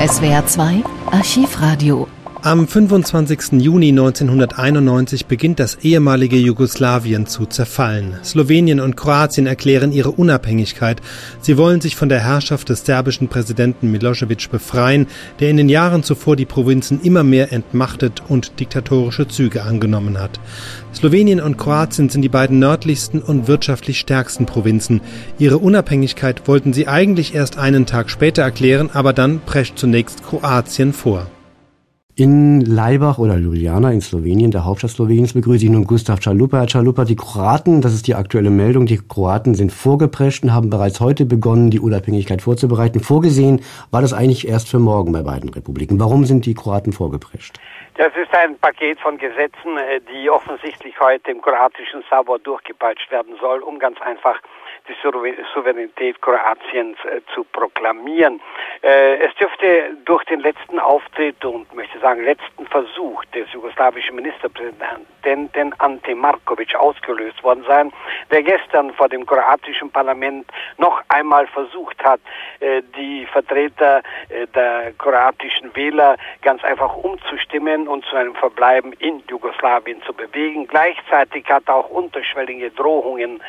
SWR 2 Archivradio am 25. Juni 1991 beginnt das ehemalige Jugoslawien zu zerfallen. Slowenien und Kroatien erklären ihre Unabhängigkeit. Sie wollen sich von der Herrschaft des serbischen Präsidenten Milosevic befreien, der in den Jahren zuvor die Provinzen immer mehr entmachtet und diktatorische Züge angenommen hat. Slowenien und Kroatien sind die beiden nördlichsten und wirtschaftlich stärksten Provinzen. Ihre Unabhängigkeit wollten sie eigentlich erst einen Tag später erklären, aber dann prescht zunächst Kroatien vor. In Laibach oder Ljubljana in Slowenien, der Hauptstadt Sloweniens, begrüße ich nun Gustav Chalupa. Herr Chalupa, die Kroaten, das ist die aktuelle Meldung, die Kroaten sind vorgeprescht und haben bereits heute begonnen, die Unabhängigkeit vorzubereiten. Vorgesehen war das eigentlich erst für morgen bei beiden Republiken. Warum sind die Kroaten vorgeprescht? Das ist ein Paket von Gesetzen, äh, die offensichtlich heute im kroatischen Sabor durchgepeitscht werden soll, um ganz einfach die Souveränität Kroatiens äh, zu proklamieren. Äh, es dürfte durch den letzten Auftritt und möchte sagen letzten Versuch des jugoslawischen Ministerpräsidenten Ante Markovic ausgelöst worden sein, der gestern vor dem kroatischen Parlament noch einmal versucht hat, äh, die Vertreter der kroatischen Wähler ganz einfach umzustimmen und zu einem Verbleiben in Jugoslawien zu bewegen. Gleichzeitig hat er auch unterschwellige Drohungen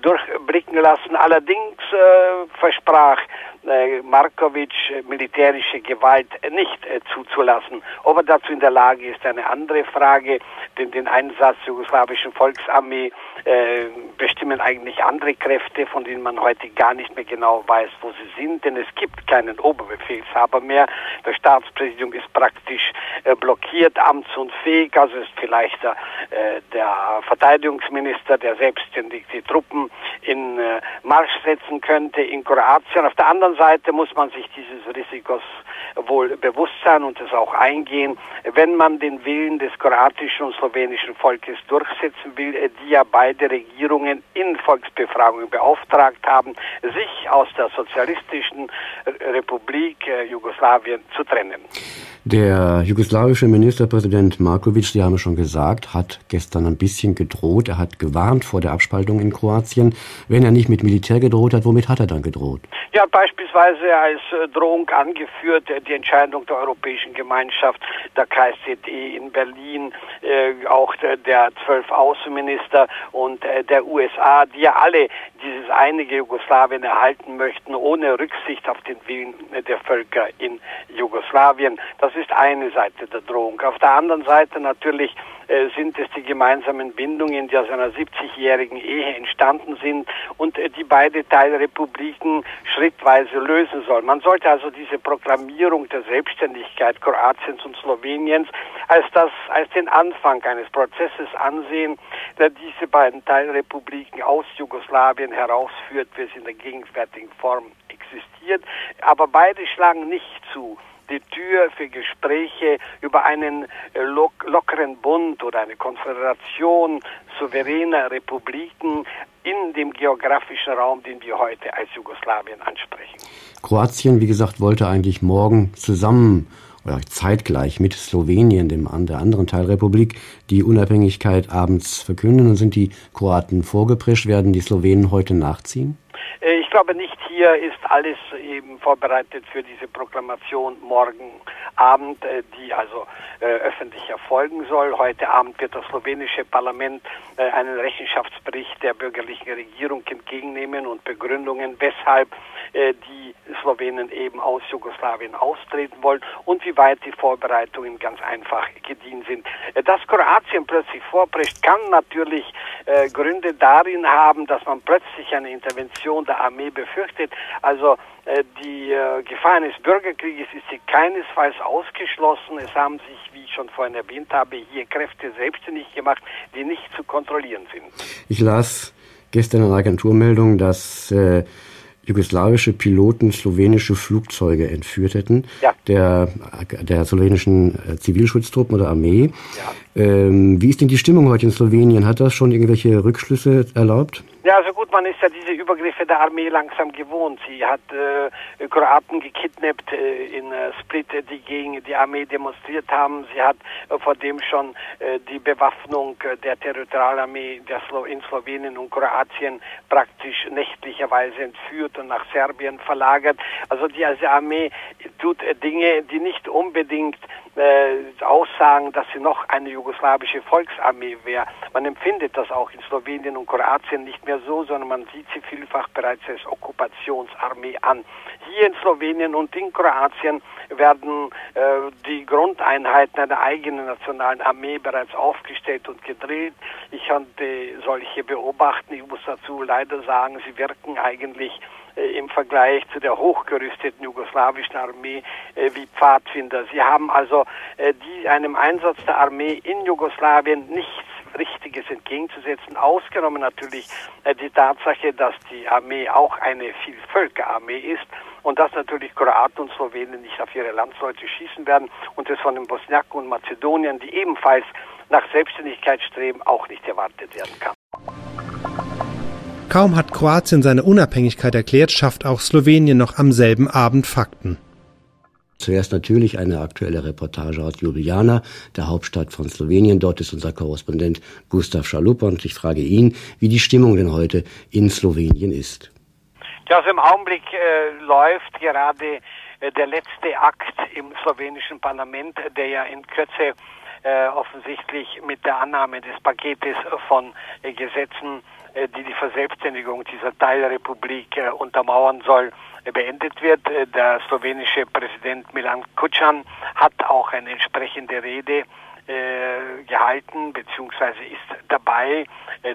durchblicken lassen. Allerdings äh, versprach äh, Markovic äh, militärische Gewalt nicht äh, zuzulassen. Ob er dazu in der Lage ist, eine andere Frage. Denn den Einsatz der jugoslawischen Volksarmee äh, bestimmen eigentlich andere Kräfte, von denen man heute gar nicht mehr genau weiß, wo sie sind. Denn es gibt keinen Oberbefehlshaber mehr. Das Staatspräsidium ist praktisch äh, blockiert, amtsunfähig. Also ist vielleicht äh, der Verteidigungsminister, der selbstständig die Truppen in Marsch setzen könnte in Kroatien. Auf der anderen Seite muss man sich dieses Risikos wohl bewusst sein und es auch eingehen, wenn man den Willen des kroatischen und slowenischen Volkes durchsetzen will, die ja beide Regierungen in Volksbefragungen beauftragt haben, sich aus der sozialistischen Republik äh, Jugoslawien zu trennen. Der jugoslawische Ministerpräsident Markovic, Sie haben es schon gesagt, hat gestern ein bisschen gedroht. Er hat gewarnt vor der Abspaltung in Kroatien. Wenn er nicht mit Militär gedroht hat, womit hat er dann gedroht? Ja, beispielsweise als äh, Drohung angeführt äh, die Entscheidung der Europäischen Gemeinschaft, der KSZE in Berlin, auch der zwölf Außenminister und äh, der USA, die ja alle dieses einige Jugoslawien erhalten möchten, ohne Rücksicht auf den Willen der Völker in Jugoslawien. Das ist eine Seite der Drohung. Auf der anderen Seite natürlich äh, sind es die gemeinsamen Bindungen, die aus einer 70-jährigen Ehe entstanden sind und äh, die beide Teilrepubliken schrittweise lösen sollen. Man sollte also diese Proklamierung der Selbstständigkeit Kroatiens und Sloweniens als das, als den Anfang eines Prozesses ansehen, der diese beiden Teilrepubliken aus Jugoslawien herausführt, wie es in der gegenwärtigen Form existiert. Aber beide schlagen nicht zu die Tür für Gespräche über einen äh, lock lockeren Bund oder eine Konföderation souveräner Republiken in dem geografischen Raum, den wir heute als Jugoslawien ansprechen. Kroatien, wie gesagt, wollte eigentlich morgen zusammen oder zeitgleich mit Slowenien, dem der anderen Teilrepublik, die Unabhängigkeit abends verkünden und sind die Kroaten vorgeprescht, werden die Slowenen heute nachziehen? Äh, ich glaube nicht, hier ist alles eben vorbereitet für diese Proklamation morgen Abend, äh, die also äh, öffentlich erfolgen soll. Heute Abend wird das slowenische Parlament einen Rechenschaftsbericht der bürgerlichen Regierung entgegennehmen und Begründungen, weshalb die Slowenen eben aus Jugoslawien austreten wollen und wie weit die Vorbereitungen ganz einfach gedient sind. Dass Kroatien plötzlich vorprescht, kann natürlich Gründe darin haben, dass man plötzlich eine Intervention der Armee befürchtet. Also äh, die äh, Gefahr eines Bürgerkrieges ist hier keinesfalls ausgeschlossen. Es haben sich, wie ich schon vorhin erwähnt habe, hier Kräfte selbstständig gemacht, die nicht zu kontrollieren sind. Ich las gestern eine Agenturmeldung, dass äh, jugoslawische Piloten slowenische Flugzeuge entführt hätten, ja. der, der slowenischen äh, Zivilschutztruppen oder Armee. Ja. Ähm, wie ist denn die Stimmung heute in Slowenien? Hat das schon irgendwelche Rückschlüsse erlaubt? Ja, also gut, man ist ja diese Übergriffe der Armee langsam gewohnt. Sie hat äh, Kroaten gekidnappt äh, in äh, Split, die gegen die Armee demonstriert haben. Sie hat äh, vor dem schon äh, die Bewaffnung äh, der Territorialarmee der Slo in Slowenien und Kroatien praktisch nächtlicherweise entführt und nach Serbien verlagert. Also die also Armee tut Dinge, die nicht unbedingt äh, aussagen, dass sie noch eine jugoslawische Volksarmee wäre. Man empfindet das auch in Slowenien und Kroatien nicht mehr so, sondern man sieht sie vielfach bereits als Okkupationsarmee an. Hier in Slowenien und in Kroatien werden äh, die Grundeinheiten einer eigenen nationalen Armee bereits aufgestellt und gedreht. Ich konnte solche beobachten. Ich muss dazu leider sagen, sie wirken eigentlich äh, im Vergleich zu der hochgerüsteten jugoslawischen Armee äh, wie Pfadfinder. Sie haben also äh, die einem Einsatz der Armee in Jugoslawien nichts Richtiges entgegenzusetzen, ausgenommen natürlich äh, die Tatsache, dass die Armee auch eine Vielvölkerarmee ist und dass natürlich Kroaten und Slowenen nicht auf ihre Landsleute schießen werden und es von den Bosniaken und Mazedonien, die ebenfalls nach Selbstständigkeit streben, auch nicht erwartet werden kann. Kaum hat Kroatien seine Unabhängigkeit erklärt, schafft auch Slowenien noch am selben Abend Fakten. Zuerst natürlich eine aktuelle Reportage aus Ljubljana, der Hauptstadt von Slowenien. Dort ist unser Korrespondent Gustav Schalupa und ich frage ihn, wie die Stimmung denn heute in Slowenien ist. Ja, also im Augenblick äh, läuft gerade äh, der letzte Akt im slowenischen Parlament, der ja in Kürze äh, offensichtlich mit der Annahme des Paketes von äh, Gesetzen äh, die die Verselbstständigung dieser Teilrepublik äh, untermauern soll, äh, beendet wird. Der slowenische Präsident Milan Kucan hat auch eine entsprechende Rede gehalten, beziehungsweise ist dabei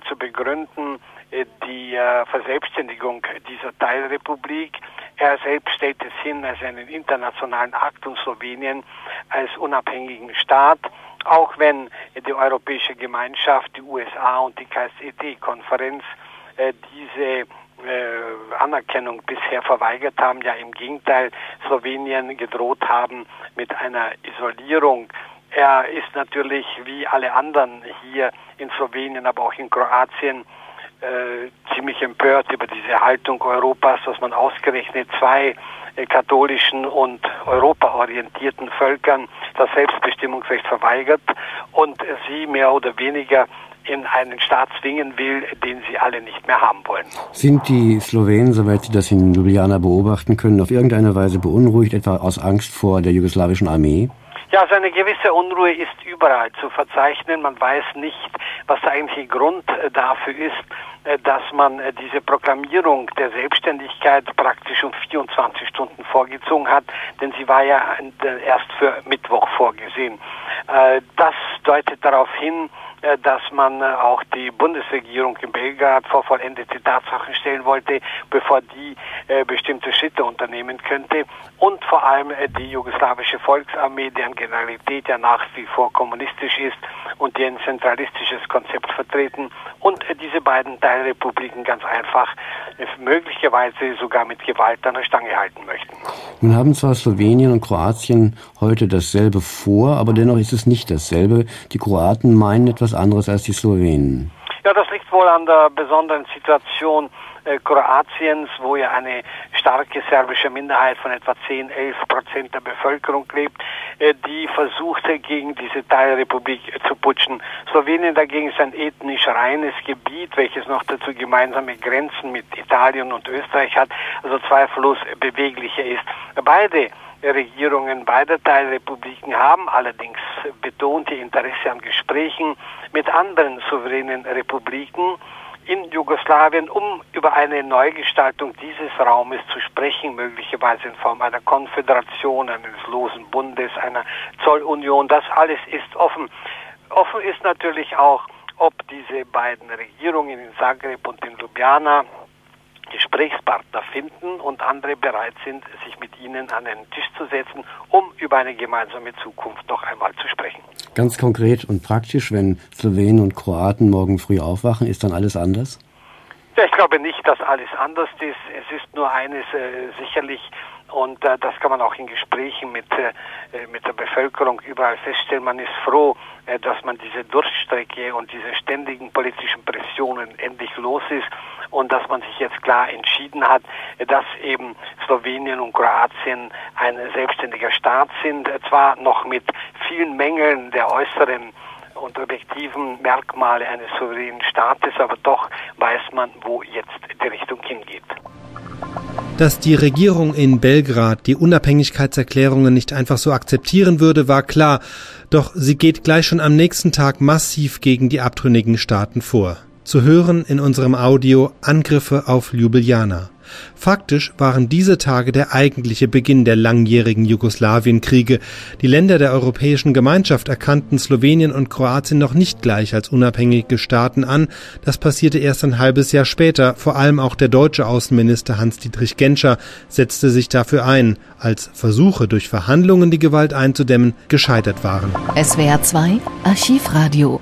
zu begründen die Verselbstständigung dieser Teilrepublik. Er selbst stellt es hin als einen internationalen Akt und Slowenien als unabhängigen Staat auch wenn die Europäische Gemeinschaft, die USA und die KSED-Konferenz äh, diese äh, Anerkennung bisher verweigert haben, ja im Gegenteil Slowenien gedroht haben mit einer Isolierung. Er ist natürlich wie alle anderen hier in Slowenien, aber auch in Kroatien äh, ziemlich empört über diese Haltung Europas, dass man ausgerechnet zwei äh, katholischen und europaorientierten Völkern das Selbstbestimmungsrecht verweigert und sie mehr oder weniger in einen Staat zwingen will, den sie alle nicht mehr haben wollen. Sind die Slowenen, soweit Sie das in Ljubljana beobachten können, auf irgendeine Weise beunruhigt, etwa aus Angst vor der jugoslawischen Armee? Ja, also eine gewisse Unruhe ist überall zu verzeichnen. Man weiß nicht, was der eigentliche Grund äh, dafür ist, äh, dass man äh, diese Proklamierung der Selbstständigkeit praktisch um 24 Stunden vorgezogen hat, denn sie war ja erst für Mittwoch vorgesehen. Das deutet darauf hin, dass man äh, auch die Bundesregierung in Belgrad vor vollendete Tatsachen stellen wollte, bevor die äh, bestimmte Schritte unternehmen könnte. Und vor allem die jugoslawische Volksarmee, deren Generalität ja nach wie vor kommunistisch ist und die ein zentralistisches Konzept vertreten. Und diese beiden Teilrepubliken ganz einfach möglicherweise sogar mit Gewalt an der Stange halten möchten. Nun haben zwar Slowenien und Kroatien heute dasselbe vor, aber dennoch ist es nicht dasselbe. Die Kroaten meinen etwas anderes als die Slowenen. Ja, das liegt wohl an der besonderen Situation äh, Kroatiens, wo ja eine starke serbische Minderheit von etwa 10, 11 Prozent der Bevölkerung lebt, äh, die versuchte gegen diese Teilrepublik zu putschen. Slowenien dagegen ist ein ethnisch reines Gebiet, welches noch dazu gemeinsame Grenzen mit Italien und Österreich hat, also zweifellos beweglicher ist. Beide Regierungen beider Teilrepubliken haben allerdings betont ihr Interesse an Gesprächen mit anderen souveränen Republiken in Jugoslawien, um über eine Neugestaltung dieses Raumes zu sprechen, möglicherweise in Form einer Konföderation, eines losen Bundes, einer Zollunion. Das alles ist offen. Offen ist natürlich auch, ob diese beiden Regierungen in Zagreb und in Ljubljana Gesprächspartner finden und andere bereit sind, sich mit ihnen an einen Tisch zu setzen, um über eine gemeinsame Zukunft noch einmal zu sprechen. Ganz konkret und praktisch, wenn Slowenen und Kroaten morgen früh aufwachen, ist dann alles anders? Ja, ich glaube nicht, dass alles anders ist. Es ist nur eines äh, sicherlich und äh, das kann man auch in Gesprächen mit, äh, mit der Bevölkerung überall feststellen. Man ist froh, äh, dass man diese Durchstrecke und diese ständigen politischen Pressionen endlich los ist und dass man sich jetzt klar entschieden hat, dass eben Slowenien und Kroatien ein selbstständiger Staat sind, zwar noch mit vielen Mängeln der äußeren und objektiven Merkmale eines souveränen Staates, aber doch weiß man, wo jetzt die Richtung hingeht. Dass die Regierung in Belgrad die Unabhängigkeitserklärungen nicht einfach so akzeptieren würde, war klar, doch sie geht gleich schon am nächsten Tag massiv gegen die abtrünnigen Staaten vor. Zu hören in unserem Audio Angriffe auf Ljubljana. Faktisch waren diese Tage der eigentliche Beginn der langjährigen Jugoslawienkriege. Die Länder der Europäischen Gemeinschaft erkannten Slowenien und Kroatien noch nicht gleich als unabhängige Staaten an. Das passierte erst ein halbes Jahr später. Vor allem auch der deutsche Außenminister Hans-Dietrich Genscher setzte sich dafür ein, als Versuche durch Verhandlungen die Gewalt einzudämmen gescheitert waren. SWR 2 Archivradio